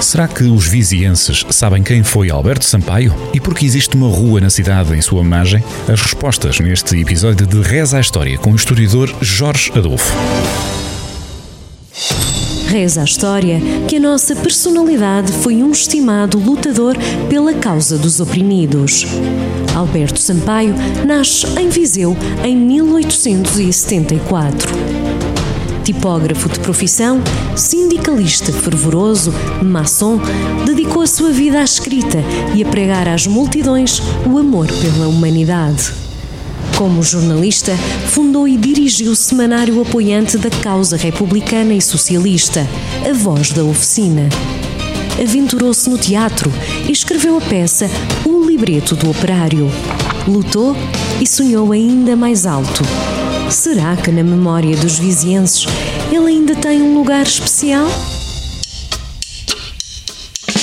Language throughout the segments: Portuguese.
Será que os vizienses sabem quem foi Alberto Sampaio e por que existe uma rua na cidade em sua homenagem? As respostas neste episódio de Reza a História com o historiador Jorge Adolfo. Reza a história que a nossa personalidade foi um estimado lutador pela causa dos oprimidos. Alberto Sampaio nasce em Viseu em 1874. Tipógrafo de profissão, sindicalista fervoroso, maçom, dedicou a sua vida à escrita e a pregar às multidões o amor pela humanidade. Como jornalista, fundou e dirigiu o semanário apoiante da causa republicana e socialista, A Voz da Oficina. Aventurou-se no teatro e escreveu a peça O Libreto do Operário. Lutou e sonhou ainda mais alto. Será que na memória dos vizienses ele ainda tem um lugar especial?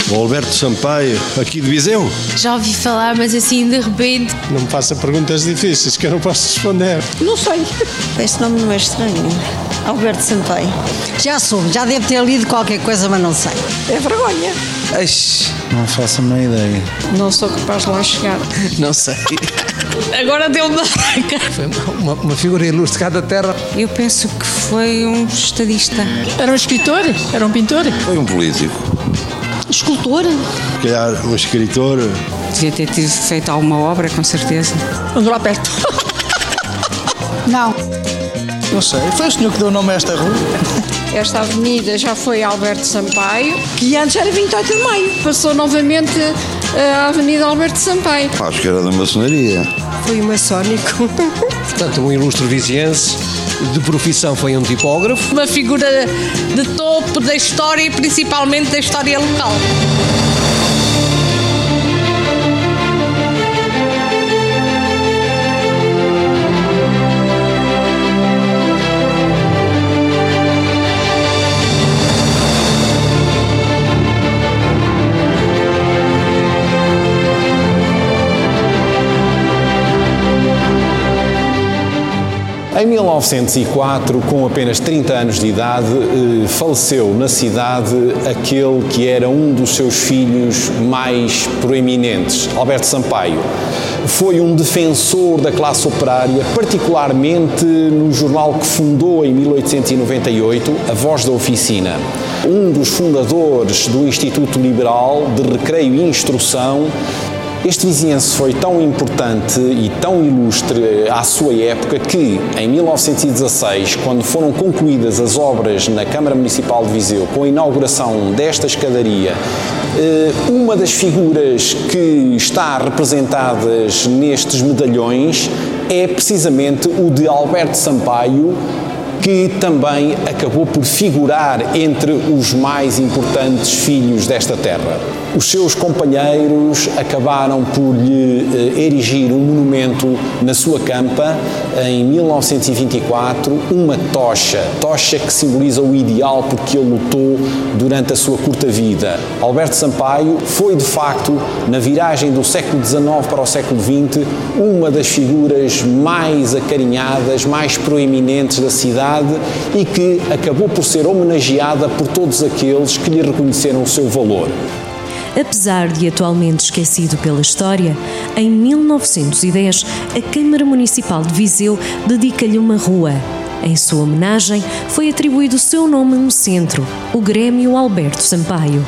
O Alberto Sampaio, aqui de Viseu. Já ouvi falar, mas assim de repente. Não me faça perguntas difíceis que eu não posso responder. Não sei. Esse nome não é estranho. Alberto Sampaio. Já sou, já devo ter lido qualquer coisa, mas não sei. É vergonha. Eixe, não faço a menor ideia. Não sou capaz de lá chegar. Não sei. Agora deu-me Foi uma, uma figura ilustre cá da terra. Eu penso que foi um estadista. Era um escritor? Era um pintor? Foi um político. Escultor? Se calhar um escritor. Devia ter tido feito alguma obra, com certeza. Andou lá perto. Não. Não sei. Foi o senhor que deu o nome a esta rua? Esta avenida já foi Alberto Sampaio. Que antes era 28 de maio. Passou novamente eh, a Avenida Alberto Sampaio. Acho que era da maçonaria. Foi maçónico. Portanto, um ilustre viziense. De profissão foi um tipógrafo. uma figura de topo da história e principalmente da história local. Em 1904, com apenas 30 anos de idade, eh, faleceu na cidade aquele que era um dos seus filhos mais proeminentes, Alberto Sampaio. Foi um defensor da classe operária, particularmente no jornal que fundou em 1898, A Voz da Oficina. Um dos fundadores do Instituto Liberal de Recreio e Instrução este viziense foi tão importante e tão ilustre à sua época que, em 1916, quando foram concluídas as obras na Câmara Municipal de Viseu, com a inauguração desta escadaria, eh, uma das figuras que está representadas nestes medalhões é precisamente o de Alberto Sampaio, que também acabou por figurar entre os mais importantes filhos desta terra. Os seus companheiros acabaram por lhe eh, erigir um monumento na sua campa em 1924, uma tocha, tocha que simboliza o ideal porque ele lutou durante a sua curta vida. Alberto Sampaio foi de facto, na viragem do século XIX para o século XX, uma das figuras mais acarinhadas, mais proeminentes da cidade e que acabou por ser homenageada por todos aqueles que lhe reconheceram o seu valor. Apesar de atualmente esquecido pela história, em 1910 a Câmara Municipal de Viseu dedica-lhe uma rua. Em sua homenagem, foi atribuído o seu nome a um centro, o Grêmio Alberto Sampaio.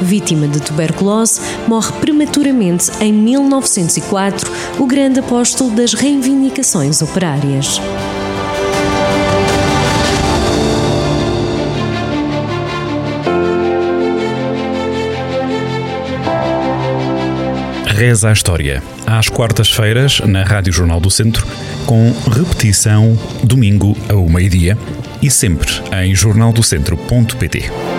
Vítima de tuberculose, morre prematuramente em 1904 o grande apóstolo das reivindicações operárias. Reza a História, às quartas-feiras, na Rádio Jornal do Centro, com repetição domingo ao meio-dia e sempre em jornaldocentro.pt.